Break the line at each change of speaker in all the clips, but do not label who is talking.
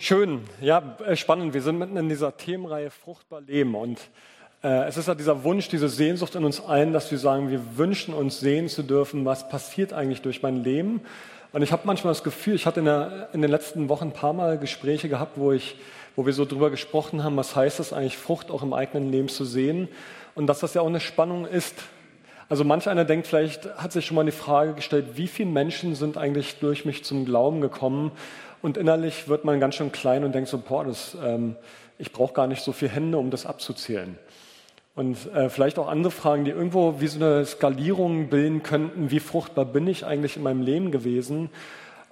Schön, ja, äh, spannend. Wir sind mitten in dieser Themenreihe Fruchtbar Leben und äh, es ist ja dieser Wunsch, diese Sehnsucht in uns allen, dass wir sagen, wir wünschen uns sehen zu dürfen, was passiert eigentlich durch mein Leben. Und ich habe manchmal das Gefühl, ich hatte in, der, in, den letzten Wochen ein paar Mal Gespräche gehabt, wo, ich, wo wir so drüber gesprochen haben, was heißt es eigentlich, Frucht auch im eigenen Leben zu sehen und dass das ja auch eine Spannung ist. Also manch einer denkt vielleicht, hat sich schon mal die Frage gestellt, wie viele Menschen sind eigentlich durch mich zum Glauben gekommen und innerlich wird man ganz schön klein und denkt so, boah, das, ähm, ich brauche gar nicht so viele Hände, um das abzuzählen. Und äh, vielleicht auch andere Fragen, die irgendwo wie so eine Skalierung bilden könnten, wie fruchtbar bin ich eigentlich in meinem Leben gewesen?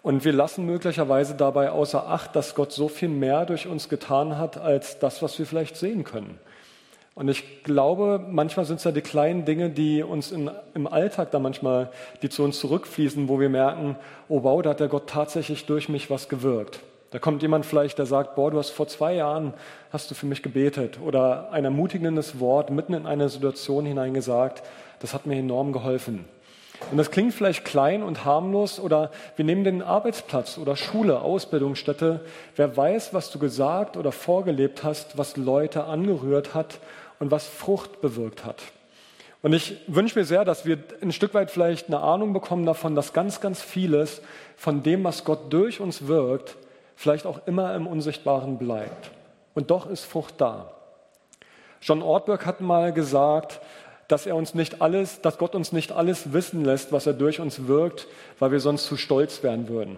Und wir lassen möglicherweise dabei außer Acht, dass Gott so viel mehr durch uns getan hat, als das, was wir vielleicht sehen können. Und ich glaube, manchmal sind es ja die kleinen Dinge, die uns in, im Alltag da manchmal, die zu uns zurückfließen, wo wir merken, oh wow, da hat der Gott tatsächlich durch mich was gewirkt. Da kommt jemand vielleicht, der sagt, boah, du hast vor zwei Jahren, hast du für mich gebetet oder ein ermutigendes Wort mitten in eine Situation hineingesagt, das hat mir enorm geholfen. Und das klingt vielleicht klein und harmlos oder wir nehmen den Arbeitsplatz oder Schule, Ausbildungsstätte. Wer weiß, was du gesagt oder vorgelebt hast, was Leute angerührt hat und was Frucht bewirkt hat. Und ich wünsche mir sehr, dass wir ein Stück weit vielleicht eine Ahnung bekommen davon, dass ganz, ganz vieles von dem, was Gott durch uns wirkt, vielleicht auch immer im Unsichtbaren bleibt. Und doch ist Frucht da. John Ortberg hat mal gesagt, dass er uns nicht alles, dass Gott uns nicht alles wissen lässt, was er durch uns wirkt, weil wir sonst zu stolz werden würden.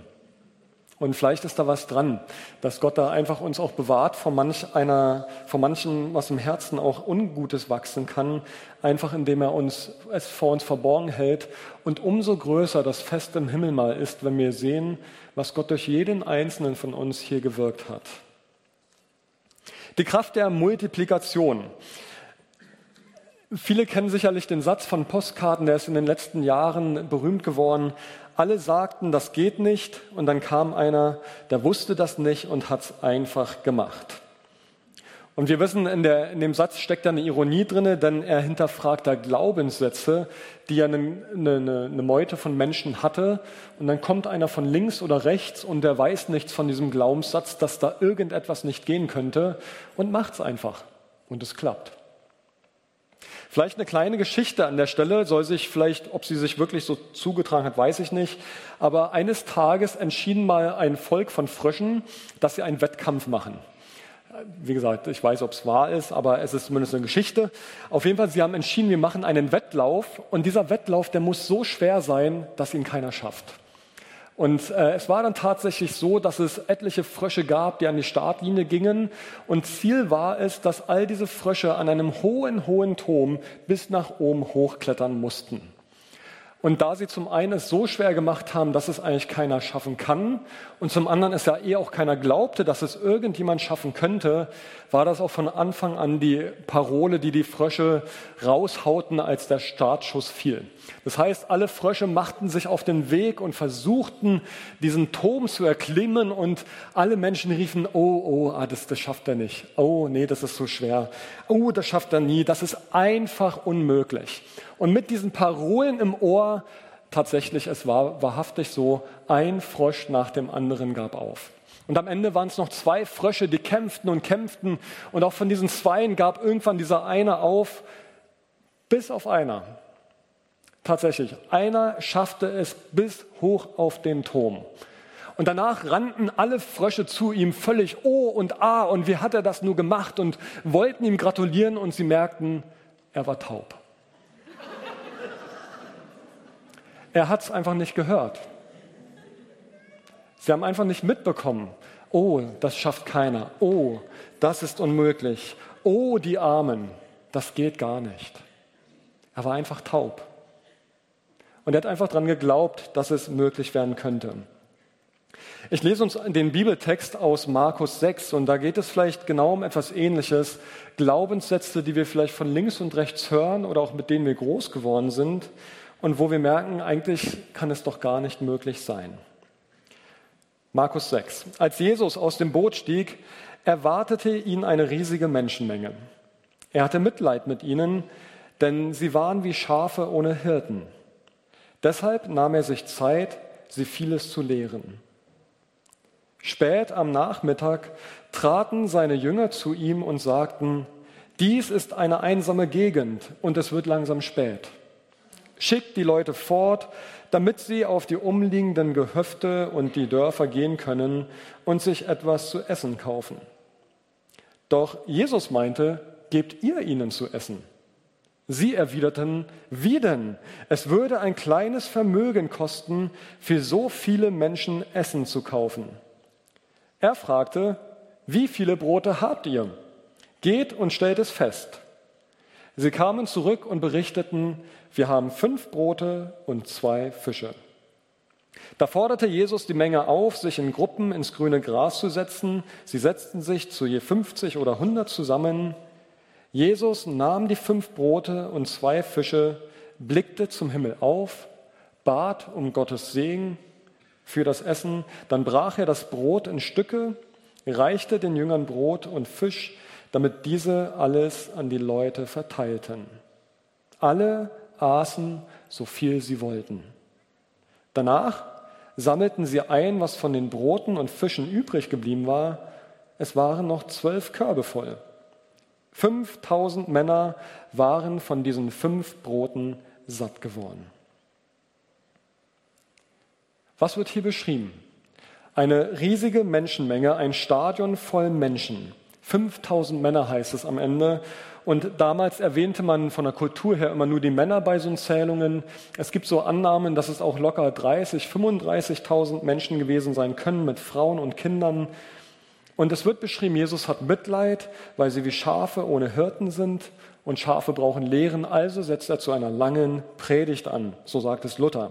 Und vielleicht ist da was dran, dass Gott da einfach uns auch bewahrt vor manch einer, vor manchen, was im Herzen auch Ungutes wachsen kann, einfach indem er uns, es vor uns verborgen hält und umso größer das Fest im Himmel mal ist, wenn wir sehen, was Gott durch jeden einzelnen von uns hier gewirkt hat. Die Kraft der Multiplikation. Viele kennen sicherlich den Satz von Postkarten, der ist in den letzten Jahren berühmt geworden. Alle sagten, das geht nicht. Und dann kam einer, der wusste das nicht und hat es einfach gemacht. Und wir wissen, in, der, in dem Satz steckt da eine Ironie drin, denn er hinterfragt da Glaubenssätze, die er eine, eine, eine Meute von Menschen hatte. Und dann kommt einer von links oder rechts und der weiß nichts von diesem Glaubenssatz, dass da irgendetwas nicht gehen könnte und macht es einfach. Und es klappt. Vielleicht eine kleine Geschichte an der Stelle, soll sich vielleicht, ob sie sich wirklich so zugetragen hat, weiß ich nicht. Aber eines Tages entschieden mal ein Volk von Fröschen, dass sie einen Wettkampf machen. Wie gesagt, ich weiß, ob es wahr ist, aber es ist zumindest eine Geschichte. Auf jeden Fall, sie haben entschieden, wir machen einen Wettlauf und dieser Wettlauf, der muss so schwer sein, dass ihn keiner schafft. Und äh, es war dann tatsächlich so, dass es etliche Frösche gab, die an die Startlinie gingen. Und Ziel war es, dass all diese Frösche an einem hohen, hohen Turm bis nach oben hochklettern mussten. Und da sie zum einen es so schwer gemacht haben, dass es eigentlich keiner schaffen kann, und zum anderen es ja eh auch keiner glaubte, dass es irgendjemand schaffen könnte, war das auch von Anfang an die Parole, die die Frösche raushauten, als der Startschuss fiel. Das heißt, alle Frösche machten sich auf den Weg und versuchten, diesen Turm zu erklimmen und alle Menschen riefen, oh, oh, ah, das, das schafft er nicht. Oh, nee, das ist so schwer. Oh, das schafft er nie. Das ist einfach unmöglich. Und mit diesen Parolen im Ohr, tatsächlich, es war wahrhaftig so, ein Frosch nach dem anderen gab auf. Und am Ende waren es noch zwei Frösche, die kämpften und kämpften. Und auch von diesen Zweien gab irgendwann dieser eine auf, bis auf einer. Tatsächlich, einer schaffte es bis hoch auf den Turm. Und danach rannten alle Frösche zu ihm völlig Oh und Ah und wie hat er das nur gemacht und wollten ihm gratulieren und sie merkten, er war taub. Er hat es einfach nicht gehört. Sie haben einfach nicht mitbekommen. Oh, das schafft keiner. Oh, das ist unmöglich. Oh, die Armen. Das geht gar nicht. Er war einfach taub. Und er hat einfach daran geglaubt, dass es möglich werden könnte. Ich lese uns den Bibeltext aus Markus 6 und da geht es vielleicht genau um etwas Ähnliches. Glaubenssätze, die wir vielleicht von links und rechts hören oder auch mit denen wir groß geworden sind und wo wir merken, eigentlich kann es doch gar nicht möglich sein. Markus 6. Als Jesus aus dem Boot stieg, erwartete ihn eine riesige Menschenmenge. Er hatte Mitleid mit ihnen, denn sie waren wie Schafe ohne Hirten. Deshalb nahm er sich Zeit, sie vieles zu lehren. Spät am Nachmittag traten seine Jünger zu ihm und sagten, dies ist eine einsame Gegend und es wird langsam spät. Schickt die Leute fort, damit sie auf die umliegenden Gehöfte und die Dörfer gehen können und sich etwas zu essen kaufen. Doch Jesus meinte, gebt ihr ihnen zu essen. Sie erwiderten, wie denn? Es würde ein kleines Vermögen kosten, für so viele Menschen Essen zu kaufen. Er fragte, wie viele Brote habt ihr? Geht und stellt es fest. Sie kamen zurück und berichteten, wir haben fünf Brote und zwei Fische. Da forderte Jesus die Menge auf, sich in Gruppen ins grüne Gras zu setzen. Sie setzten sich zu je 50 oder 100 zusammen. Jesus nahm die fünf Brote und zwei Fische, blickte zum Himmel auf, bat um Gottes Segen für das Essen, dann brach er das Brot in Stücke, reichte den Jüngern Brot und Fisch, damit diese alles an die Leute verteilten. Alle aßen so viel sie wollten. Danach sammelten sie ein, was von den Broten und Fischen übrig geblieben war. Es waren noch zwölf Körbe voll. 5000 Männer waren von diesen fünf Broten satt geworden. Was wird hier beschrieben? Eine riesige Menschenmenge, ein Stadion voll Menschen. 5000 Männer heißt es am Ende. Und damals erwähnte man von der Kultur her immer nur die Männer bei so Zählungen. Es gibt so Annahmen, dass es auch locker 30, 35.000 Menschen gewesen sein können mit Frauen und Kindern. Und es wird beschrieben, Jesus hat Mitleid, weil sie wie Schafe ohne Hirten sind und Schafe brauchen Lehren. Also setzt er zu einer langen Predigt an, so sagt es Luther.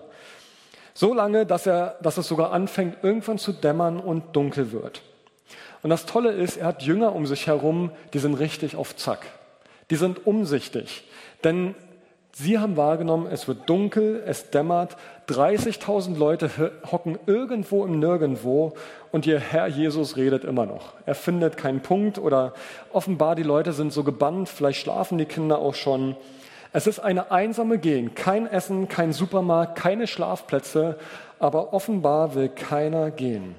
So lange, dass, er, dass es sogar anfängt, irgendwann zu dämmern und dunkel wird. Und das Tolle ist, er hat Jünger um sich herum, die sind richtig auf Zack. Die sind umsichtig. Denn sie haben wahrgenommen, es wird dunkel, es dämmert, 30.000 Leute hocken irgendwo im Nirgendwo und ihr Herr Jesus redet immer noch. Er findet keinen Punkt oder offenbar die Leute sind so gebannt, vielleicht schlafen die Kinder auch schon. Es ist eine einsame Gegend, kein Essen, kein Supermarkt, keine Schlafplätze, aber offenbar will keiner gehen.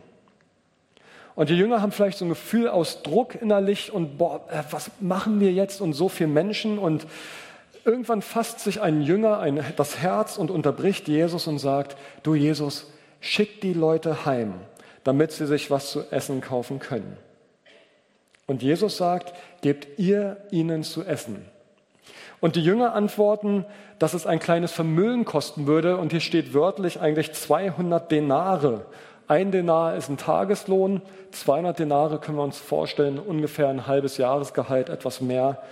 Und die Jünger haben vielleicht so ein Gefühl aus Druck innerlich und boah, äh, was machen wir jetzt und so viele Menschen und irgendwann fasst sich ein Jünger ein, das Herz und unterbricht Jesus und sagt, du Jesus, schick die Leute heim, damit sie sich was zu essen kaufen können. Und Jesus sagt, gebt ihr ihnen zu essen. Und die Jünger antworten, dass es ein kleines Vermögen kosten würde. Und hier steht wörtlich eigentlich 200 Denare. Ein Denar ist ein Tageslohn, 200 Denare können wir uns vorstellen, ungefähr ein halbes Jahresgehalt, etwas mehr.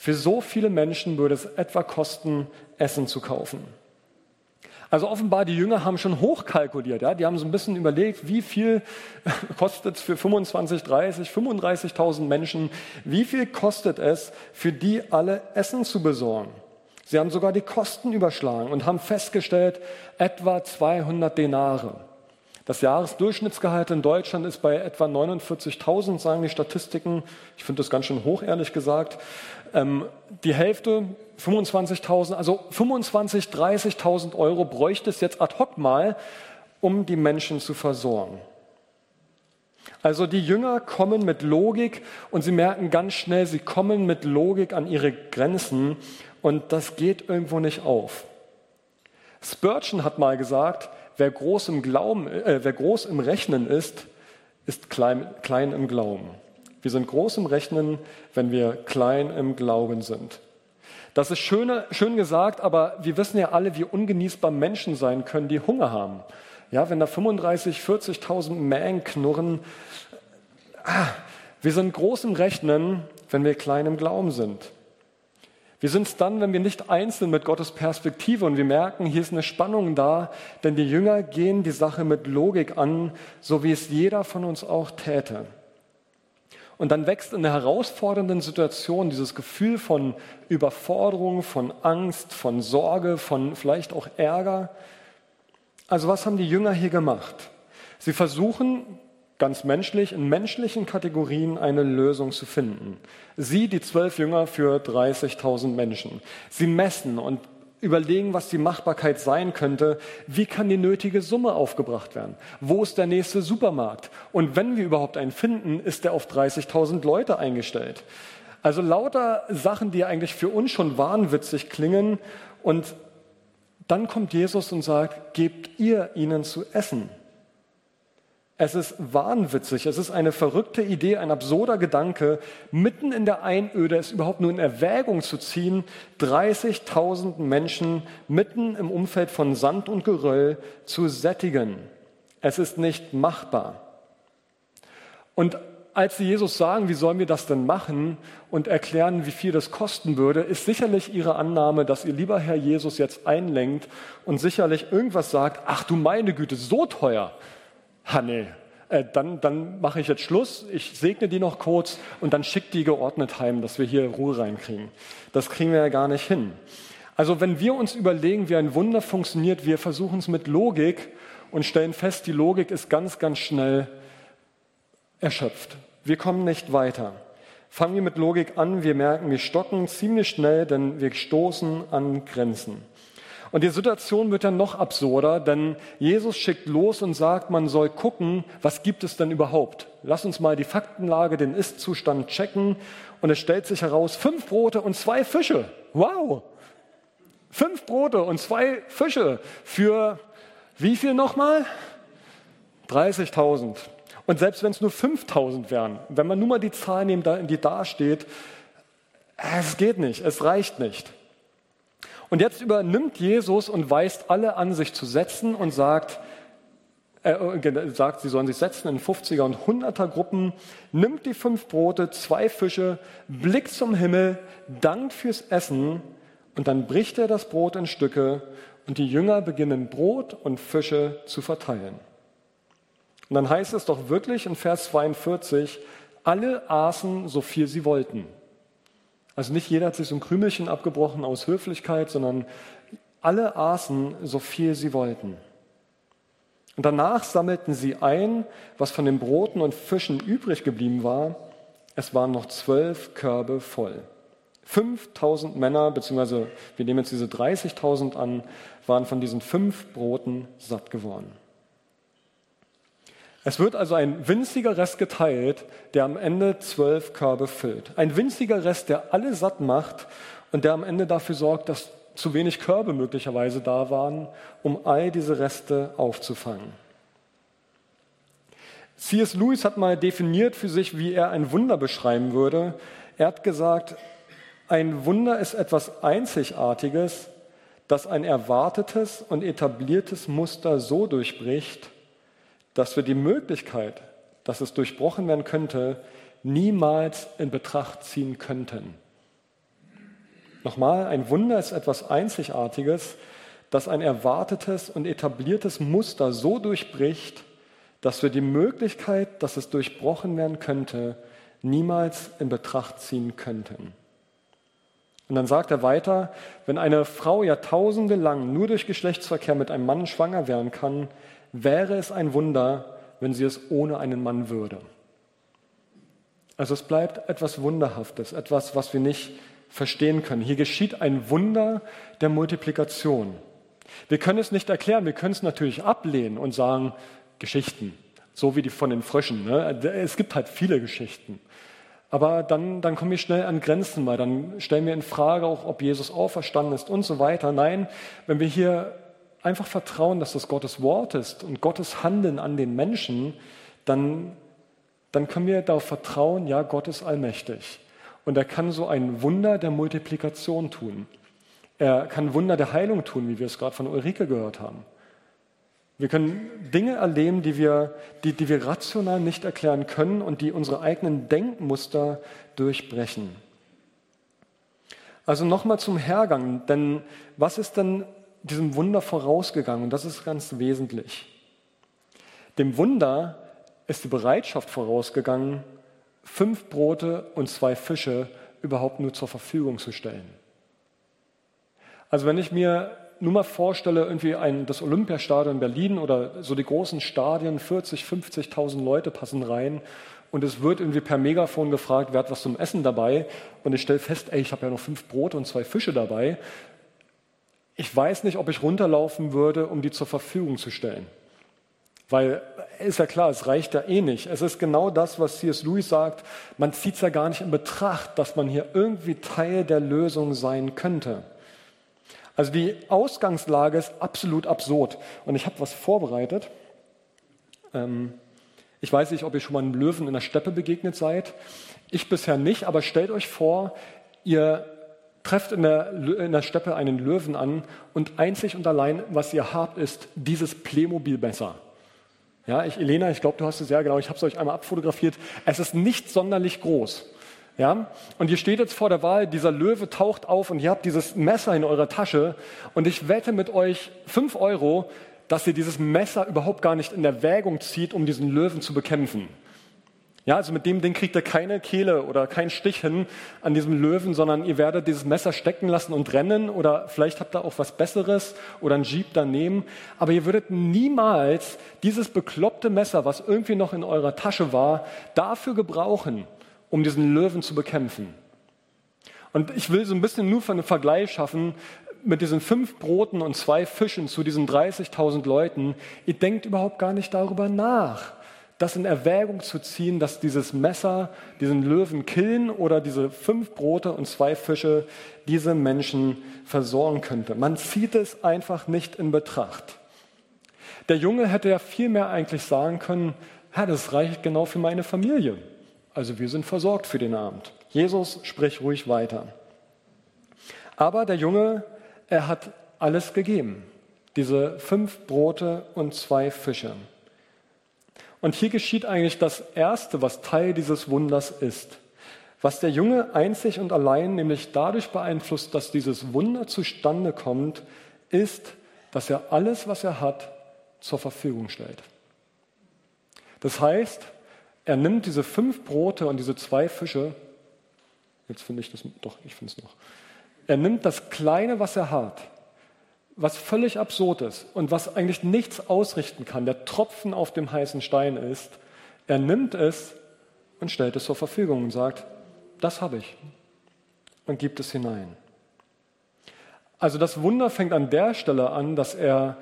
Für so viele Menschen würde es etwa kosten, Essen zu kaufen. Also offenbar, die Jünger haben schon hochkalkuliert. Ja? Die haben so ein bisschen überlegt, wie viel kostet es für 25, 30, 35.000 Menschen, wie viel kostet es, für die alle Essen zu besorgen. Sie haben sogar die Kosten überschlagen und haben festgestellt, etwa 200 Denare. Das Jahresdurchschnittsgehalt in Deutschland ist bei etwa 49.000, sagen die Statistiken. Ich finde das ganz schön hoch, ehrlich gesagt. Ähm, die Hälfte, 25.000, also 25.000, 30.000 Euro bräuchte es jetzt ad hoc mal, um die Menschen zu versorgen. Also die Jünger kommen mit Logik und sie merken ganz schnell, sie kommen mit Logik an ihre Grenzen und das geht irgendwo nicht auf. Spurgeon hat mal gesagt, Wer groß im, Glauben, äh, wer groß im Rechnen ist, ist klein, klein im Glauben. Wir sind groß im Rechnen, wenn wir klein im Glauben sind. Das ist schön, schön gesagt, aber wir wissen ja alle, wie ungenießbar Menschen sein können, die Hunger haben. Ja, wenn da 35, 40.000 Mähen knurren, ah, wir sind groß im Rechnen, wenn wir klein im Glauben sind. Wir sind es dann, wenn wir nicht einzeln mit Gottes Perspektive und wir merken, hier ist eine Spannung da, denn die Jünger gehen die Sache mit Logik an, so wie es jeder von uns auch täte. Und dann wächst in der herausfordernden Situation dieses Gefühl von Überforderung, von Angst, von Sorge, von vielleicht auch Ärger. Also was haben die Jünger hier gemacht? Sie versuchen ganz menschlich, in menschlichen Kategorien eine Lösung zu finden. Sie, die zwölf Jünger für 30.000 Menschen. Sie messen und überlegen, was die Machbarkeit sein könnte. Wie kann die nötige Summe aufgebracht werden? Wo ist der nächste Supermarkt? Und wenn wir überhaupt einen finden, ist der auf 30.000 Leute eingestellt. Also lauter Sachen, die eigentlich für uns schon wahnwitzig klingen. Und dann kommt Jesus und sagt, gebt ihr ihnen zu essen. Es ist wahnwitzig, es ist eine verrückte Idee, ein absurder Gedanke, mitten in der Einöde es überhaupt nur in Erwägung zu ziehen, 30.000 Menschen mitten im Umfeld von Sand und Geröll zu sättigen. Es ist nicht machbar. Und als sie Jesus sagen, wie sollen wir das denn machen und erklären, wie viel das kosten würde, ist sicherlich ihre Annahme, dass ihr lieber Herr Jesus jetzt einlenkt und sicherlich irgendwas sagt, ach du meine Güte, so teuer ha nee, äh, dann, dann mache ich jetzt Schluss, ich segne die noch kurz und dann schickt die geordnet heim, dass wir hier Ruhe reinkriegen. Das kriegen wir ja gar nicht hin. Also wenn wir uns überlegen, wie ein Wunder funktioniert, wir versuchen es mit Logik und stellen fest, die Logik ist ganz, ganz schnell erschöpft. Wir kommen nicht weiter. Fangen wir mit Logik an, wir merken, wir stocken ziemlich schnell, denn wir stoßen an Grenzen. Und die Situation wird dann noch absurder, denn Jesus schickt los und sagt, man soll gucken, was gibt es denn überhaupt? Lass uns mal die Faktenlage, den Ist-Zustand checken. Und es stellt sich heraus, fünf Brote und zwei Fische. Wow! Fünf Brote und zwei Fische für wie viel nochmal? 30.000. Und selbst wenn es nur 5.000 wären, wenn man nur mal die Zahl nimmt, die da steht, es geht nicht, es reicht nicht. Und jetzt übernimmt Jesus und weist alle an, sich zu setzen und sagt, äh, sagt, sie sollen sich setzen in 50er und 100er Gruppen, nimmt die fünf Brote, zwei Fische, blickt zum Himmel, dankt fürs Essen und dann bricht er das Brot in Stücke und die Jünger beginnen Brot und Fische zu verteilen. Und dann heißt es doch wirklich in Vers 42, alle aßen so viel sie wollten. Also nicht jeder hat sich so ein Krümelchen abgebrochen aus Höflichkeit, sondern alle aßen so viel sie wollten. Und danach sammelten sie ein, was von den Broten und Fischen übrig geblieben war. Es waren noch zwölf Körbe voll. 5000 Männer, beziehungsweise wir nehmen jetzt diese 30.000 an, waren von diesen fünf Broten satt geworden. Es wird also ein winziger Rest geteilt, der am Ende zwölf Körbe füllt. Ein winziger Rest, der alle satt macht und der am Ende dafür sorgt, dass zu wenig Körbe möglicherweise da waren, um all diese Reste aufzufangen. C.S. Lewis hat mal definiert für sich, wie er ein Wunder beschreiben würde. Er hat gesagt, ein Wunder ist etwas Einzigartiges, das ein erwartetes und etabliertes Muster so durchbricht, dass wir die Möglichkeit, dass es durchbrochen werden könnte, niemals in Betracht ziehen könnten. Nochmal, ein Wunder ist etwas Einzigartiges, das ein erwartetes und etabliertes Muster so durchbricht, dass wir die Möglichkeit, dass es durchbrochen werden könnte, niemals in Betracht ziehen könnten. Und dann sagt er weiter, wenn eine Frau Jahrtausende lang nur durch Geschlechtsverkehr mit einem Mann schwanger werden kann, wäre es ein Wunder, wenn sie es ohne einen Mann würde. Also es bleibt etwas Wunderhaftes, etwas, was wir nicht verstehen können. Hier geschieht ein Wunder der Multiplikation. Wir können es nicht erklären, wir können es natürlich ablehnen und sagen, Geschichten, so wie die von den Fröschen. Ne? Es gibt halt viele Geschichten. Aber dann, dann kommen wir schnell an Grenzen, weil dann stellen wir in Frage auch, ob Jesus auferstanden ist und so weiter. Nein, wenn wir hier einfach vertrauen, dass das Gottes Wort ist und Gottes Handeln an den Menschen, dann, dann können wir darauf vertrauen, ja, Gott ist allmächtig. Und er kann so ein Wunder der Multiplikation tun. Er kann Wunder der Heilung tun, wie wir es gerade von Ulrike gehört haben. Wir können Dinge erleben, die wir, die, die wir rational nicht erklären können und die unsere eigenen Denkmuster durchbrechen. Also nochmal zum Hergang, denn was ist denn diesem Wunder vorausgegangen und das ist ganz wesentlich. Dem Wunder ist die Bereitschaft vorausgegangen, fünf Brote und zwei Fische überhaupt nur zur Verfügung zu stellen. Also wenn ich mir nur mal vorstelle, irgendwie ein, das Olympiastadion in Berlin oder so die großen Stadien, 40, 50.000 Leute passen rein und es wird irgendwie per Megafon gefragt, wer hat was zum Essen dabei und ich stelle fest, ey, ich habe ja noch fünf Brote und zwei Fische dabei, ich weiß nicht, ob ich runterlaufen würde, um die zur Verfügung zu stellen. Weil ist ja klar, es reicht ja eh nicht. Es ist genau das, was C.S. Lewis sagt. Man zieht es ja gar nicht in Betracht, dass man hier irgendwie Teil der Lösung sein könnte. Also die Ausgangslage ist absolut absurd. Und ich habe was vorbereitet. Ähm, ich weiß nicht, ob ihr schon mal einem Löwen in der Steppe begegnet seid. Ich bisher nicht, aber stellt euch vor, ihr trefft in der, in der Steppe einen Löwen an und einzig und allein, was ihr habt, ist dieses Playmobil-Messer. Ja, ich, Elena, ich glaube, du hast es ja genau, ich habe es euch einmal abfotografiert. Es ist nicht sonderlich groß. Ja? Und ihr steht jetzt vor der Wahl, dieser Löwe taucht auf und ihr habt dieses Messer in eurer Tasche und ich wette mit euch fünf Euro, dass ihr dieses Messer überhaupt gar nicht in Erwägung zieht, um diesen Löwen zu bekämpfen. Ja, also mit dem Ding kriegt ihr keine Kehle oder keinen Stich hin an diesem Löwen, sondern ihr werdet dieses Messer stecken lassen und rennen oder vielleicht habt ihr auch was Besseres oder ein Jeep daneben. Aber ihr würdet niemals dieses bekloppte Messer, was irgendwie noch in eurer Tasche war, dafür gebrauchen, um diesen Löwen zu bekämpfen. Und ich will so ein bisschen nur für einen Vergleich schaffen mit diesen fünf Broten und zwei Fischen zu diesen 30.000 Leuten. Ihr denkt überhaupt gar nicht darüber nach das in Erwägung zu ziehen, dass dieses Messer diesen Löwen killen oder diese fünf Brote und zwei Fische diese Menschen versorgen könnte. Man zieht es einfach nicht in Betracht. Der Junge hätte ja vielmehr eigentlich sagen können, Herr, das reicht genau für meine Familie. Also wir sind versorgt für den Abend. Jesus spricht ruhig weiter. Aber der Junge, er hat alles gegeben. Diese fünf Brote und zwei Fische. Und hier geschieht eigentlich das Erste, was Teil dieses Wunders ist. Was der Junge einzig und allein nämlich dadurch beeinflusst, dass dieses Wunder zustande kommt, ist, dass er alles, was er hat, zur Verfügung stellt. Das heißt, er nimmt diese fünf Brote und diese zwei Fische, jetzt finde ich das, doch, ich finde es noch, er nimmt das Kleine, was er hat, was völlig absurd ist und was eigentlich nichts ausrichten kann, der Tropfen auf dem heißen Stein ist, er nimmt es und stellt es zur Verfügung und sagt, das habe ich und gibt es hinein. Also das Wunder fängt an der Stelle an, dass er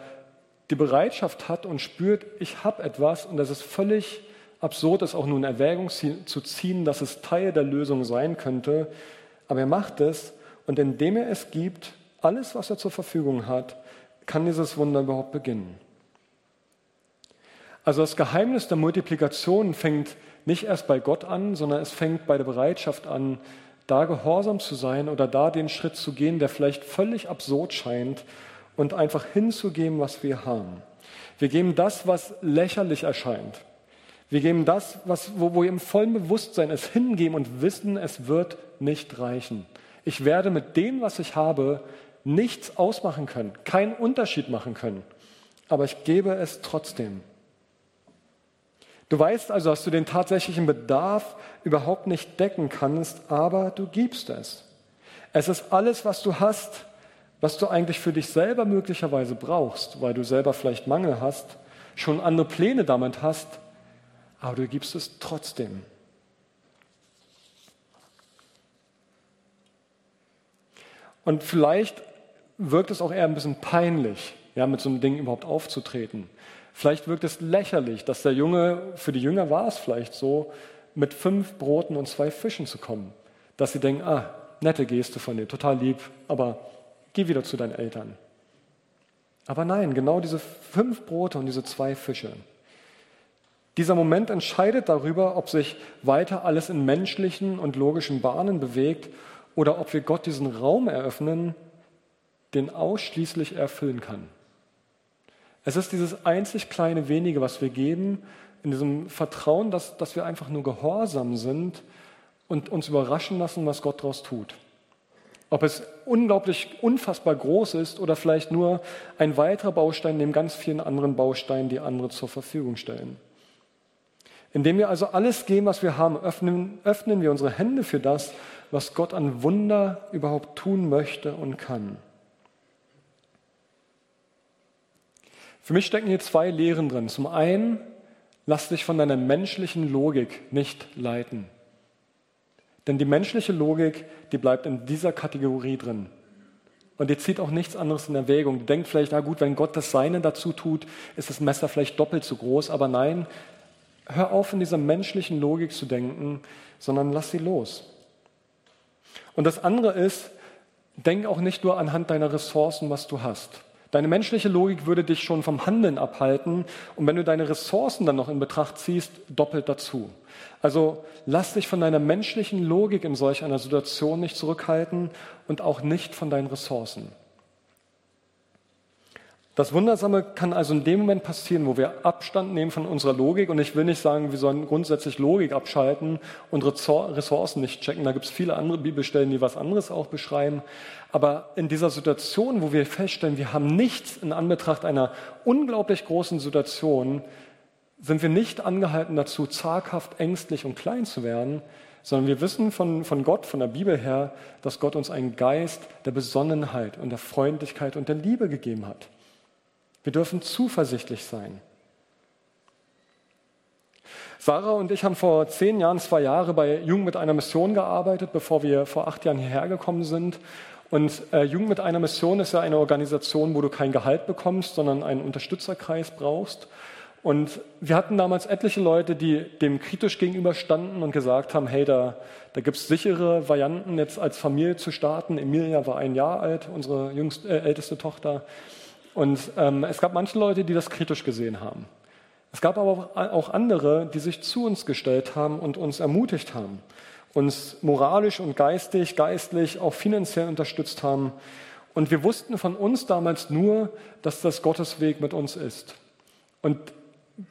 die Bereitschaft hat und spürt, ich habe etwas und es ist völlig absurd, es auch nur in Erwägung zu ziehen, dass es Teil der Lösung sein könnte. Aber er macht es und indem er es gibt, alles, was er zur Verfügung hat, kann dieses Wunder überhaupt beginnen. Also das Geheimnis der Multiplikation fängt nicht erst bei Gott an, sondern es fängt bei der Bereitschaft an, da gehorsam zu sein oder da den Schritt zu gehen, der vielleicht völlig absurd scheint und einfach hinzugeben, was wir haben. Wir geben das, was lächerlich erscheint. Wir geben das, was, wo, wo wir im vollen Bewusstsein es hingeben und wissen, es wird nicht reichen. Ich werde mit dem, was ich habe, nichts ausmachen können, keinen Unterschied machen können. Aber ich gebe es trotzdem. Du weißt also, dass du den tatsächlichen Bedarf überhaupt nicht decken kannst, aber du gibst es. Es ist alles, was du hast, was du eigentlich für dich selber möglicherweise brauchst, weil du selber vielleicht Mangel hast, schon andere Pläne damit hast, aber du gibst es trotzdem. Und vielleicht wirkt es auch eher ein bisschen peinlich, ja, mit so einem Ding überhaupt aufzutreten. Vielleicht wirkt es lächerlich, dass der Junge, für die Jünger war es vielleicht so, mit fünf Broten und zwei Fischen zu kommen. Dass sie denken, ah, nette Geste von dir, total lieb, aber geh wieder zu deinen Eltern. Aber nein, genau diese fünf Brote und diese zwei Fische. Dieser Moment entscheidet darüber, ob sich weiter alles in menschlichen und logischen Bahnen bewegt oder ob wir Gott diesen Raum eröffnen, den ausschließlich erfüllen kann. Es ist dieses einzig kleine wenige, was wir geben, in diesem Vertrauen, dass, dass wir einfach nur gehorsam sind und uns überraschen lassen, was Gott daraus tut. Ob es unglaublich unfassbar groß ist oder vielleicht nur ein weiterer Baustein neben ganz vielen anderen Bausteinen, die andere zur Verfügung stellen. Indem wir also alles geben, was wir haben, öffnen, öffnen wir unsere Hände für das, was Gott an Wunder überhaupt tun möchte und kann. Für mich stecken hier zwei Lehren drin. Zum einen, lass dich von deiner menschlichen Logik nicht leiten. Denn die menschliche Logik, die bleibt in dieser Kategorie drin. Und ihr zieht auch nichts anderes in Erwägung. Du denkt vielleicht, na gut, wenn Gott das Seine dazu tut, ist das Messer vielleicht doppelt so groß. Aber nein, hör auf, in dieser menschlichen Logik zu denken, sondern lass sie los. Und das andere ist, denk auch nicht nur anhand deiner Ressourcen, was du hast. Deine menschliche Logik würde dich schon vom Handeln abhalten und wenn du deine Ressourcen dann noch in Betracht ziehst, doppelt dazu. Also lass dich von deiner menschlichen Logik in solch einer Situation nicht zurückhalten und auch nicht von deinen Ressourcen. Das Wundersame kann also in dem Moment passieren, wo wir Abstand nehmen von unserer Logik. Und ich will nicht sagen, wir sollen grundsätzlich Logik abschalten und Ressourcen nicht checken. Da gibt es viele andere Bibelstellen, die was anderes auch beschreiben. Aber in dieser Situation, wo wir feststellen, wir haben nichts in Anbetracht einer unglaublich großen Situation, sind wir nicht angehalten dazu, zaghaft, ängstlich und klein zu werden, sondern wir wissen von, von Gott, von der Bibel her, dass Gott uns einen Geist der Besonnenheit und der Freundlichkeit und der Liebe gegeben hat. Wir dürfen zuversichtlich sein. Sarah und ich haben vor zehn Jahren, zwei Jahre bei Jugend mit einer Mission gearbeitet, bevor wir vor acht Jahren hierher gekommen sind. Und äh, Jugend mit einer Mission ist ja eine Organisation, wo du kein Gehalt bekommst, sondern einen Unterstützerkreis brauchst. Und wir hatten damals etliche Leute, die dem kritisch gegenüberstanden und gesagt haben, hey, da, da gibt es sichere Varianten, jetzt als Familie zu starten. Emilia war ein Jahr alt, unsere jüngste, äh, älteste Tochter. Und ähm, es gab manche Leute, die das kritisch gesehen haben. Es gab aber auch andere, die sich zu uns gestellt haben und uns ermutigt haben, uns moralisch und geistig, geistlich, auch finanziell unterstützt haben. Und wir wussten von uns damals nur, dass das Gottes Weg mit uns ist. Und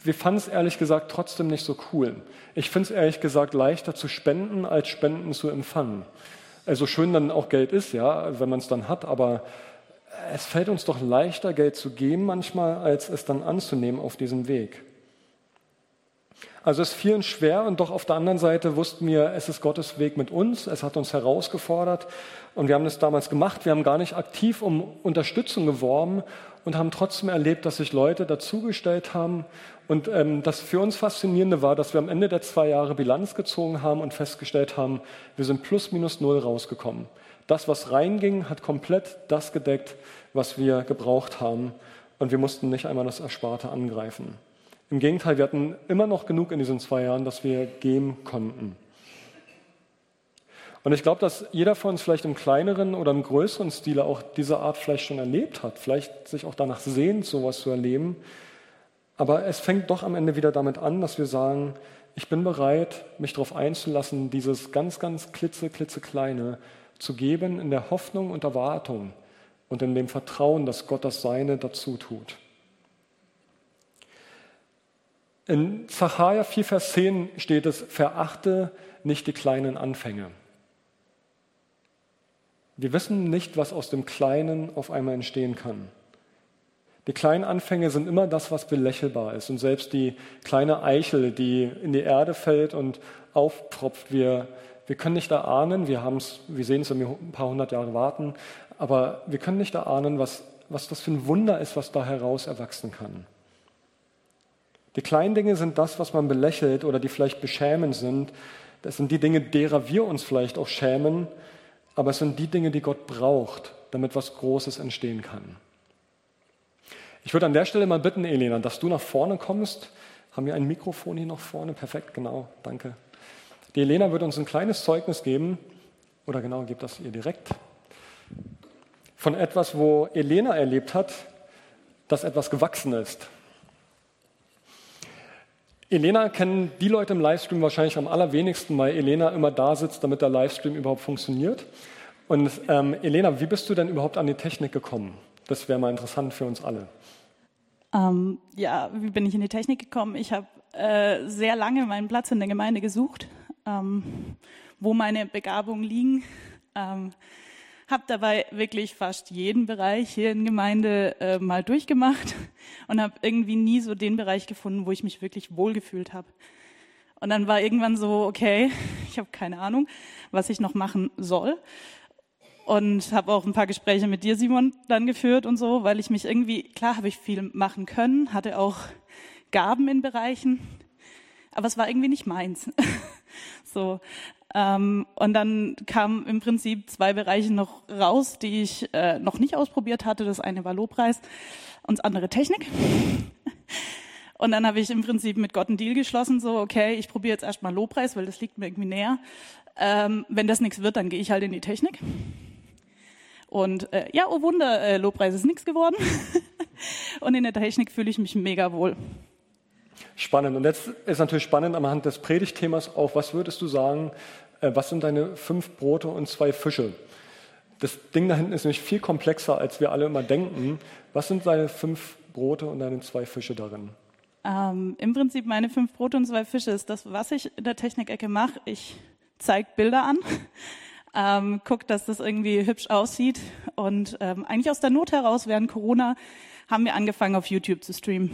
wir fanden es ehrlich gesagt trotzdem nicht so cool. Ich finde es ehrlich gesagt leichter zu spenden, als Spenden zu empfangen. Also schön dann auch Geld ist, ja, wenn man es dann hat, aber es fällt uns doch leichter, Geld zu geben manchmal, als es dann anzunehmen auf diesem Weg. Also es fiel uns schwer und doch auf der anderen Seite wussten wir, es ist Gottes Weg mit uns, es hat uns herausgefordert und wir haben das damals gemacht. Wir haben gar nicht aktiv um Unterstützung geworben und haben trotzdem erlebt, dass sich Leute dazugestellt haben. Und ähm, das für uns Faszinierende war, dass wir am Ende der zwei Jahre Bilanz gezogen haben und festgestellt haben, wir sind plus minus null rausgekommen. Das, was reinging, hat komplett das gedeckt, was wir gebraucht haben. Und wir mussten nicht einmal das Ersparte angreifen. Im Gegenteil, wir hatten immer noch genug in diesen zwei Jahren, dass wir geben konnten. Und ich glaube, dass jeder von uns vielleicht im kleineren oder im größeren Stile auch diese Art vielleicht schon erlebt hat, vielleicht sich auch danach sehnt, sowas zu erleben. Aber es fängt doch am Ende wieder damit an, dass wir sagen, ich bin bereit, mich darauf einzulassen, dieses ganz, ganz klitze, klitzekleine zu geben in der Hoffnung und Erwartung und in dem Vertrauen, dass Gott das Seine dazu tut. In Zachariah 4, Vers 10 steht es, verachte nicht die kleinen Anfänge. Wir wissen nicht, was aus dem Kleinen auf einmal entstehen kann. Die kleinen Anfänge sind immer das, was belächelbar ist. Und selbst die kleine Eichel, die in die Erde fällt und auftropft, wir, wir können nicht erahnen, wir, wir sehen es, wenn wir ein paar hundert Jahre warten, aber wir können nicht erahnen, was, was das für ein Wunder ist, was da heraus erwachsen kann. Die kleinen Dinge sind das, was man belächelt oder die vielleicht beschämend sind. Das sind die Dinge, derer wir uns vielleicht auch schämen, aber es sind die Dinge, die Gott braucht, damit was Großes entstehen kann. Ich würde an der Stelle mal bitten, Elena, dass du nach vorne kommst. Haben wir ein Mikrofon hier noch vorne? Perfekt, genau, danke. Die Elena wird uns ein kleines Zeugnis geben, oder genau, gebt das ihr direkt, von etwas, wo Elena erlebt hat, dass etwas gewachsen ist. Elena kennen die Leute im Livestream wahrscheinlich am allerwenigsten, weil Elena immer da sitzt, damit der Livestream überhaupt funktioniert. Und ähm, Elena, wie bist du denn überhaupt an die Technik gekommen? Das wäre mal interessant für uns alle.
Ähm, ja, wie bin ich in die Technik gekommen? Ich habe äh, sehr lange meinen Platz in der Gemeinde gesucht, ähm, wo meine Begabungen liegen. Ähm, habe dabei wirklich fast jeden Bereich hier in Gemeinde äh, mal durchgemacht und habe irgendwie nie so den Bereich gefunden, wo ich mich wirklich wohlgefühlt habe. Und dann war irgendwann so, okay, ich habe keine Ahnung, was ich noch machen soll. Und habe auch ein paar Gespräche mit dir, Simon, dann geführt und so, weil ich mich irgendwie, klar habe ich viel machen können, hatte auch Gaben in Bereichen, aber es war irgendwie nicht meins. so, Ähm, und dann kamen im Prinzip zwei Bereiche noch raus, die ich äh, noch nicht ausprobiert hatte. Das eine war Lobpreis und das andere Technik. Und dann habe ich im Prinzip mit Gott einen Deal geschlossen, so, okay, ich probiere jetzt erstmal Lobpreis, weil das liegt mir irgendwie näher. Ähm, wenn das nichts wird, dann gehe ich halt in die Technik. Und äh, ja, oh Wunder, äh, Lobpreis ist nichts geworden. und in der Technik fühle ich mich mega wohl.
Spannend. Und jetzt ist natürlich spannend am Hand des Predigtthemas auch, was würdest du sagen, äh, was sind deine fünf Brote und zwei Fische? Das Ding da hinten ist nämlich viel komplexer, als wir alle immer denken. Was sind deine fünf Brote und deine zwei Fische darin?
Ähm, Im Prinzip meine fünf Brote und zwei Fische ist das, was ich in der Technikecke mache. Ich zeige Bilder an, ähm, gucke, dass das irgendwie hübsch aussieht. Und ähm, eigentlich aus der Not heraus, während Corona, haben wir angefangen, auf YouTube zu streamen.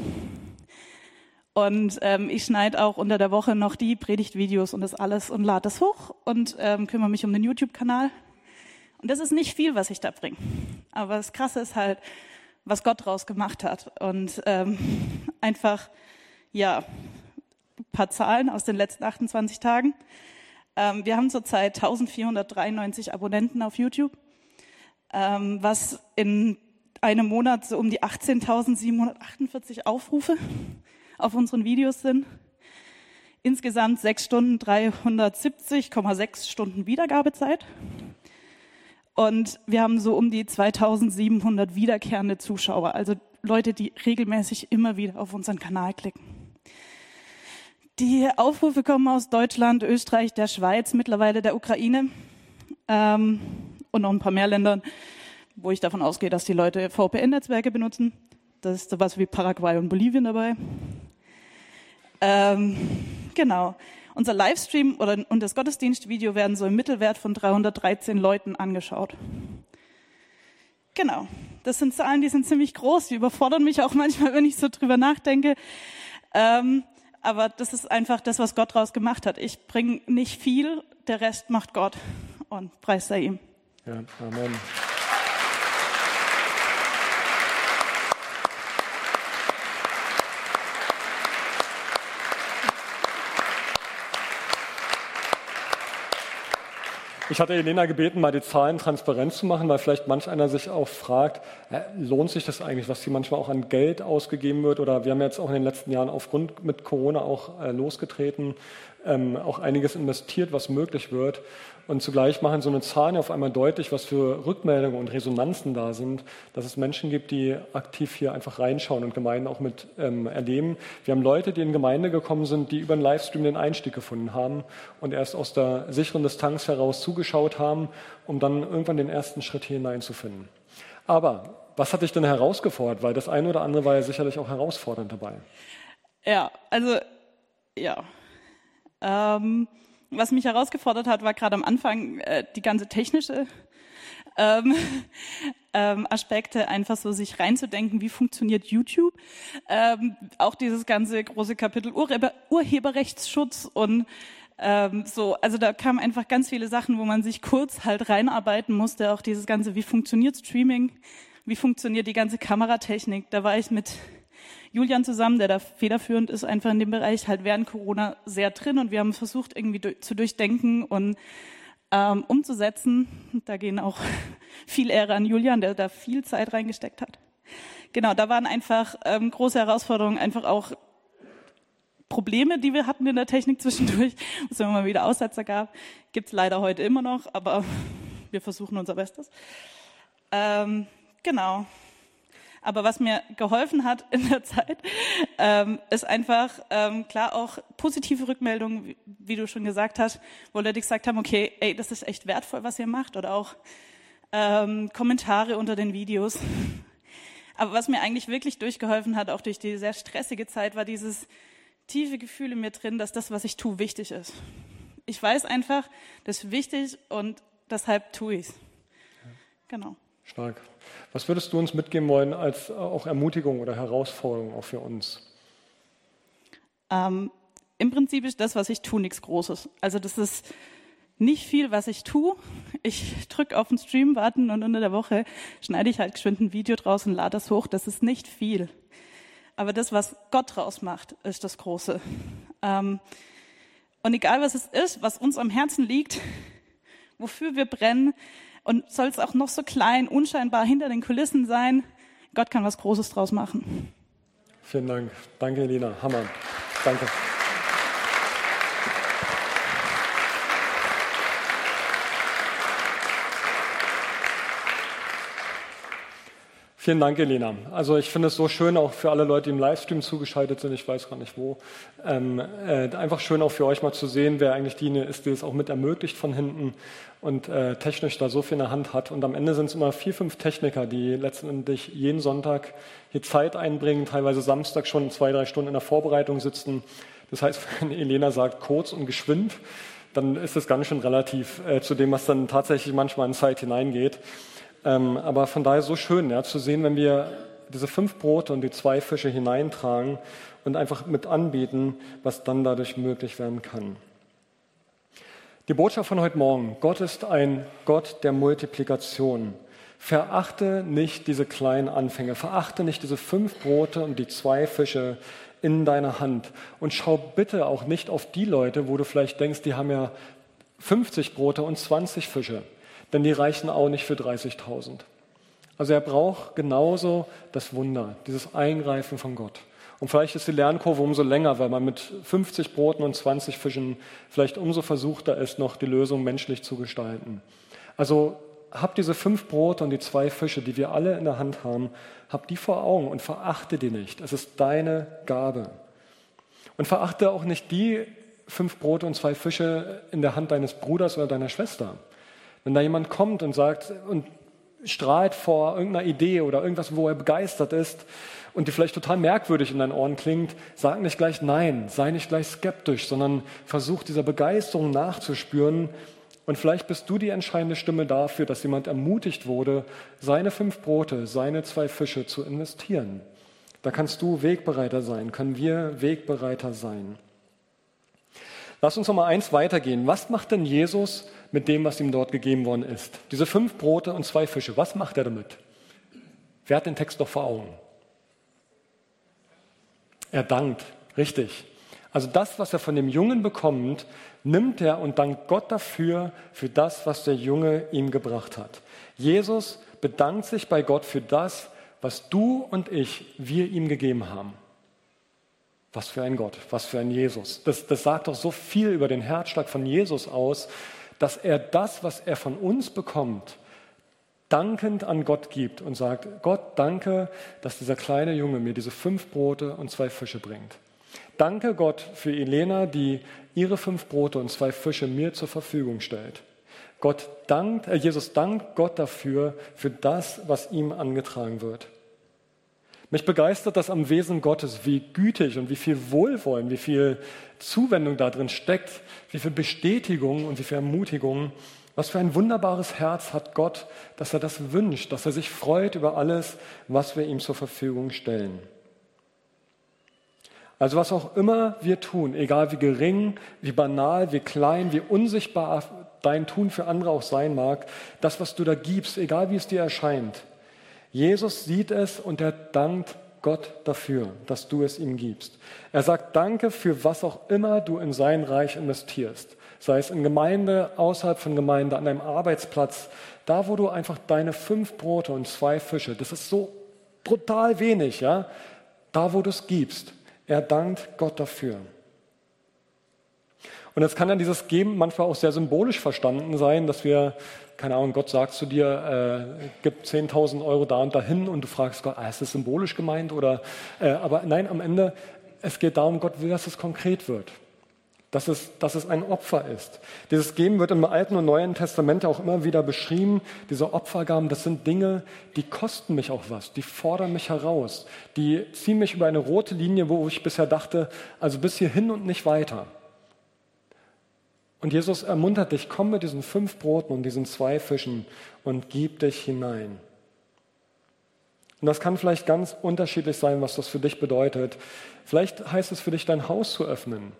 Und ähm, ich schneide auch unter der Woche noch die Predigtvideos und das alles und lade das hoch und ähm, kümmere mich um den YouTube-Kanal. Und das ist nicht viel, was ich da bringe. Aber das Krasse ist halt, was Gott draus gemacht hat. Und ähm, einfach, ja, ein paar Zahlen aus den letzten 28 Tagen. Ähm, wir haben zurzeit 1493 Abonnenten auf YouTube, ähm, was in einem Monat so um die 18.748 Aufrufe auf unseren Videos sind. Insgesamt 6 Stunden 370,6 Stunden Wiedergabezeit. Und wir haben so um die 2700 wiederkehrende Zuschauer, also Leute, die regelmäßig immer wieder auf unseren Kanal klicken. Die Aufrufe kommen aus Deutschland, Österreich, der Schweiz, mittlerweile der Ukraine ähm, und noch ein paar mehr Ländern, wo ich davon ausgehe, dass die Leute VPN-Netzwerke benutzen. Da ist sowas wie Paraguay und Bolivien dabei. Ähm, genau. Unser Livestream oder, und das Gottesdienstvideo werden so im Mittelwert von 313 Leuten angeschaut. Genau. Das sind Zahlen, die sind ziemlich groß. Die überfordern mich auch manchmal, wenn ich so drüber nachdenke. Ähm, aber das ist einfach das, was Gott daraus gemacht hat. Ich bringe nicht viel, der Rest macht Gott. Und preis sei ihm.
Ja, Amen. Ich hatte Elena gebeten, mal die Zahlen transparent zu machen, weil vielleicht manch einer sich auch fragt, äh, lohnt sich das eigentlich, was hier manchmal auch an Geld ausgegeben wird? Oder wir haben jetzt auch in den letzten Jahren aufgrund mit Corona auch äh, losgetreten, ähm, auch einiges investiert, was möglich wird. Und zugleich machen so eine Zahlen auf einmal deutlich, was für Rückmeldungen und Resonanzen da sind, dass es Menschen gibt, die aktiv hier einfach reinschauen und Gemeinden auch mit ähm, erleben. Wir haben Leute, die in Gemeinde gekommen sind, die über einen Livestream den Einstieg gefunden haben und erst aus der sicheren Distanz heraus zugeschaut haben, um dann irgendwann den ersten Schritt hier hineinzufinden. Aber was hat dich denn herausgefordert? Weil das eine oder andere war ja sicherlich auch herausfordernd dabei.
Ja, also ja. Ähm, was mich herausgefordert hat, war gerade am Anfang äh, die ganze technische ähm, ähm, Aspekte, einfach so sich reinzudenken, wie funktioniert YouTube. Ähm, auch dieses ganze große Kapitel Urheber, Urheberrechtsschutz und ähm, so, also da kamen einfach ganz viele Sachen, wo man sich kurz halt reinarbeiten musste. Auch dieses ganze, wie funktioniert Streaming, wie funktioniert die ganze Kameratechnik. Da war ich mit Julian zusammen, der da federführend ist, einfach in dem Bereich halt während Corona sehr drin und wir haben versucht, irgendwie zu durchdenken und ähm, umzusetzen. Da gehen auch viel Ehre an Julian, der da viel Zeit reingesteckt hat. Genau, da waren einfach ähm, große Herausforderungen, einfach auch Probleme, die wir hatten in der Technik zwischendurch, wo es immer wieder Aussetzer gab. Gibt es leider heute immer noch, aber wir versuchen unser Bestes. Ähm, genau. Aber was mir geholfen hat in der Zeit, ähm, ist einfach ähm, klar auch positive Rückmeldungen, wie, wie, du schon gesagt hast, wo Leute gesagt haben, okay, ey, das ist echt wertvoll, was ihr macht, oder auch ähm, Kommentare unter den Videos. Aber was mir eigentlich wirklich durchgeholfen hat, auch durch die sehr stressige Zeit, war dieses tiefe Gefühl in mir drin, dass das, was ich tue, wichtig ist. Ich weiß einfach, das ist wichtig und deshalb tue ich es. Genau.
Stark. Was würdest du uns mitgeben wollen als äh, auch Ermutigung oder Herausforderung auch für uns?
Ähm, Im Prinzip ist das, was ich tue, nichts Großes. Also das ist nicht viel, was ich tue. Ich drücke auf den Stream warten und unter der Woche schneide ich halt geschwind ein Video draus und lade das hoch. Das ist nicht viel. Aber das, was Gott draus macht, ist das Große. Ähm, Und egal was es ist, was uns am Herzen liegt, wofür wir brennen, und soll es auch noch so klein, unscheinbar hinter den Kulissen sein, Gott kann was Großes draus machen.
Vielen Dank. Danke, Elina. Hammer. Danke. Vielen Dank, Elena. Also ich finde es so schön, auch für alle Leute, die im Livestream zugeschaltet sind, ich weiß gar nicht wo, ähm, äh, einfach schön auch für euch mal zu sehen, wer eigentlich die ist, die es auch mit ermöglicht von hinten und äh, technisch da so viel in der Hand hat. Und am Ende sind es immer vier, fünf Techniker, die letztendlich jeden Sonntag hier Zeit einbringen, teilweise Samstag schon zwei, drei Stunden in der Vorbereitung sitzen. Das heißt, wenn Elena sagt kurz und geschwind, dann ist es ganz schön relativ äh, zu dem, was dann tatsächlich manchmal in Zeit hineingeht. Ähm, aber von daher so schön ja, zu sehen, wenn wir diese fünf Brote und die zwei Fische hineintragen und einfach mit anbieten, was dann dadurch möglich werden kann. Die Botschaft von heute Morgen, Gott ist ein Gott der Multiplikation. Verachte nicht diese kleinen Anfänge, verachte nicht diese fünf Brote und die zwei Fische in deiner Hand und schau bitte auch nicht auf die Leute, wo du vielleicht denkst, die haben ja 50 Brote und 20 Fische denn die reichen auch nicht für 30.000. Also er braucht genauso das Wunder, dieses Eingreifen von Gott. Und vielleicht ist die Lernkurve umso länger, weil man mit 50 Broten und 20 Fischen vielleicht umso versuchter ist, noch die Lösung menschlich zu gestalten. Also habt diese fünf Brote und die zwei Fische, die wir alle in der Hand haben, habt die vor Augen und verachte die nicht. Es ist deine Gabe. Und verachte auch nicht die fünf Brote und zwei Fische in der Hand deines Bruders oder deiner Schwester. Wenn da jemand kommt und sagt und strahlt vor irgendeiner Idee oder irgendwas, wo er begeistert ist und die vielleicht total merkwürdig in deinen Ohren klingt, sag nicht gleich Nein, sei nicht gleich skeptisch, sondern versuch dieser Begeisterung nachzuspüren. Und vielleicht bist du die entscheidende Stimme dafür, dass jemand ermutigt wurde, seine fünf Brote, seine zwei Fische zu investieren. Da kannst du Wegbereiter sein, können wir Wegbereiter sein. Lass uns noch mal eins weitergehen. Was macht denn Jesus mit dem, was ihm dort gegeben worden ist? Diese fünf Brote und zwei Fische, was macht er damit? Wer hat den Text doch vor Augen? Er dankt, richtig. Also das, was er von dem Jungen bekommt, nimmt er und dankt Gott dafür, für das, was der Junge ihm gebracht hat. Jesus bedankt sich bei Gott für das, was du und ich, wir ihm gegeben haben. Was für ein Gott, was für ein Jesus. Das, das sagt doch so viel über den Herzschlag von Jesus aus, dass er das, was er von uns bekommt, dankend an Gott gibt und sagt, Gott, danke, dass dieser kleine Junge mir diese fünf Brote und zwei Fische bringt. Danke Gott für Elena, die ihre fünf Brote und zwei Fische mir zur Verfügung stellt. Gott dankt, äh, Jesus dankt Gott dafür, für das, was ihm angetragen wird. Mich begeistert das am Wesen Gottes, wie gütig und wie viel Wohlwollen, wie viel Zuwendung da drin steckt, wie viel Bestätigung und wie viel Ermutigung. Was für ein wunderbares Herz hat Gott, dass er das wünscht, dass er sich freut über alles, was wir ihm zur Verfügung stellen. Also was auch immer wir tun, egal wie gering, wie banal, wie klein, wie unsichtbar dein Tun für andere auch sein mag, das, was du da gibst, egal wie es dir erscheint, Jesus sieht es und er dankt Gott dafür, dass du es ihm gibst. Er sagt Danke für was auch immer du in sein Reich investierst. Sei es in Gemeinde, außerhalb von Gemeinde, an deinem Arbeitsplatz, da wo du einfach deine fünf Brote und zwei Fische, das ist so brutal wenig, ja, da wo du es gibst. Er dankt Gott dafür. Und es kann dann dieses Geben manchmal auch sehr symbolisch verstanden sein, dass wir keine Ahnung, Gott sagt zu dir, äh, gib 10.000 Euro da und dahin und du fragst Gott, ah, ist das symbolisch gemeint? Oder, äh, aber nein, am Ende, es geht darum, Gott will, dass es konkret wird. Dass es, dass es ein Opfer ist. Dieses Geben wird im Alten und Neuen Testament auch immer wieder beschrieben. Diese Opfergaben, das sind Dinge, die kosten mich auch was, die fordern mich heraus, die ziehen mich über eine rote Linie, wo ich bisher dachte, also bis hierhin und nicht weiter. Und Jesus ermuntert dich, komm mit diesen fünf Broten und diesen zwei Fischen und gib dich hinein. Und das kann vielleicht ganz unterschiedlich sein, was das für dich bedeutet. Vielleicht heißt es für dich, dein Haus zu öffnen,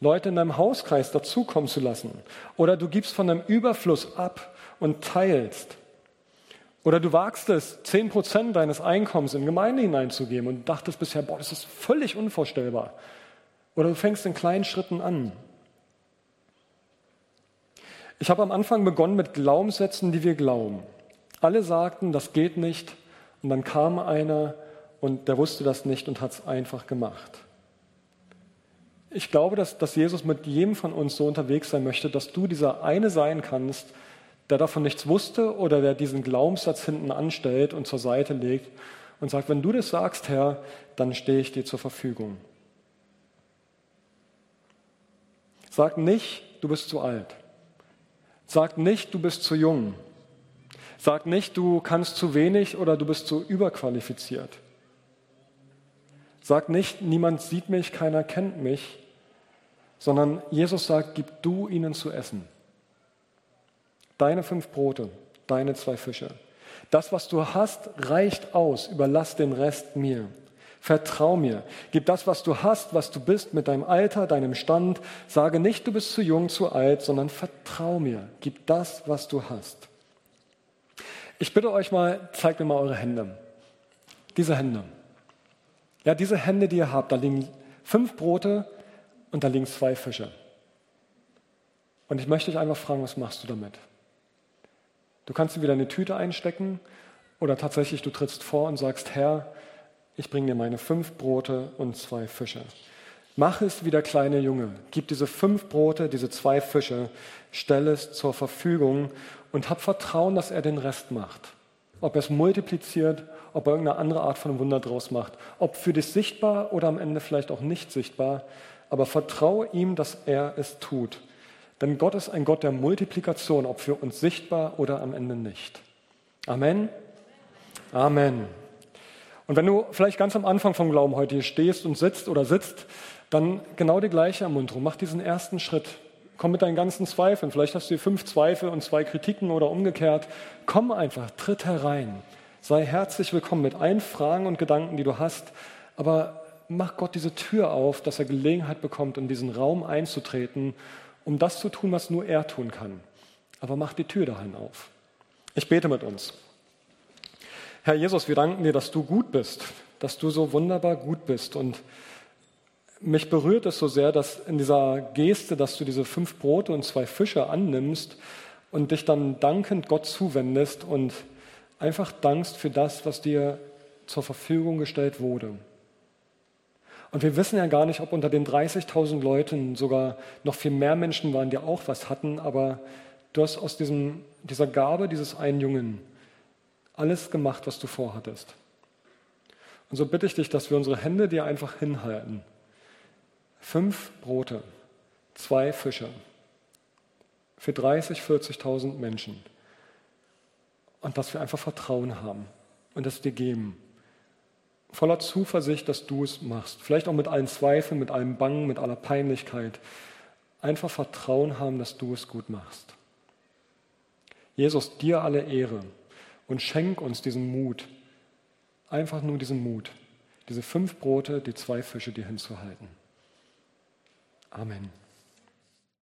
Leute in deinem Hauskreis dazukommen zu lassen. Oder du gibst von deinem Überfluss ab und teilst. Oder du wagst es, zehn Prozent deines Einkommens in Gemeinde hineinzugeben und dachtest bisher, boah, das ist völlig unvorstellbar. Oder du fängst in kleinen Schritten an. Ich habe am Anfang begonnen mit Glaubenssätzen, die wir glauben. Alle sagten, das geht nicht. Und dann kam einer und der wusste das nicht und hat es einfach gemacht. Ich glaube, dass, dass Jesus mit jedem von uns so unterwegs sein möchte, dass du dieser eine sein kannst, der davon nichts wusste oder der diesen Glaubenssatz hinten anstellt und zur Seite legt und sagt, wenn du das sagst, Herr, dann stehe ich dir zur Verfügung. Sag nicht, du bist zu alt. Sag nicht, du bist zu jung. Sag nicht, du kannst zu wenig oder du bist zu überqualifiziert. Sag nicht, niemand sieht mich, keiner kennt mich, sondern Jesus sagt, gib du ihnen zu essen. Deine fünf Brote, deine zwei Fische. Das, was du hast, reicht aus. Überlass den Rest mir. Vertrau mir. Gib das, was du hast, was du bist, mit deinem Alter, deinem Stand. Sage nicht, du bist zu jung, zu alt, sondern vertrau mir. Gib das, was du hast. Ich bitte euch mal, zeigt mir mal eure Hände. Diese Hände. Ja, diese Hände, die ihr habt, da liegen fünf Brote und da liegen zwei Fische. Und ich möchte dich einfach fragen, was machst du damit? Du kannst sie wieder in eine Tüte einstecken oder tatsächlich du trittst vor und sagst, Herr, ich bringe dir meine fünf Brote und zwei Fische. Mach es wie der kleine Junge. Gib diese fünf Brote, diese zwei Fische, stell es zur Verfügung und hab Vertrauen, dass er den Rest macht. Ob er es multipliziert, ob er irgendeine andere Art von Wunder draus macht. Ob für dich sichtbar oder am Ende vielleicht auch nicht sichtbar. Aber vertraue ihm, dass er es tut. Denn Gott ist ein Gott der Multiplikation, ob für uns sichtbar oder am Ende nicht. Amen. Amen. Und wenn du vielleicht ganz am Anfang vom Glauben heute hier stehst und sitzt oder sitzt, dann genau die gleiche Ermunterung. Mach diesen ersten Schritt. Komm mit deinen ganzen Zweifeln. Vielleicht hast du hier fünf Zweifel und zwei Kritiken oder umgekehrt. Komm einfach, tritt herein. Sei herzlich willkommen mit allen Fragen und Gedanken, die du hast. Aber mach Gott diese Tür auf, dass er Gelegenheit bekommt, in diesen Raum einzutreten, um das zu tun, was nur er tun kann. Aber mach die Tür dahin auf. Ich bete mit uns. Herr Jesus, wir danken dir, dass du gut bist, dass du so wunderbar gut bist. Und mich berührt es so sehr, dass in dieser Geste, dass du diese fünf Brote und zwei Fische annimmst und dich dann dankend Gott zuwendest und einfach dankst für das, was dir zur Verfügung gestellt wurde. Und wir wissen ja gar nicht, ob unter den 30.000 Leuten sogar noch viel mehr Menschen waren, die auch was hatten, aber du hast aus diesem, dieser Gabe dieses einen Jungen alles gemacht, was du vorhattest. Und so bitte ich dich, dass wir unsere Hände dir einfach hinhalten. Fünf Brote, zwei Fische für 30, 40.000 Menschen. Und dass wir einfach Vertrauen haben und es dir geben. Voller Zuversicht, dass du es machst. Vielleicht auch mit allen Zweifeln, mit allem Bangen, mit aller Peinlichkeit. Einfach Vertrauen haben, dass du es gut machst. Jesus, dir alle Ehre und schenk uns diesen Mut, einfach nur diesen Mut, diese fünf Brote, die zwei Fische dir hinzuhalten. Amen.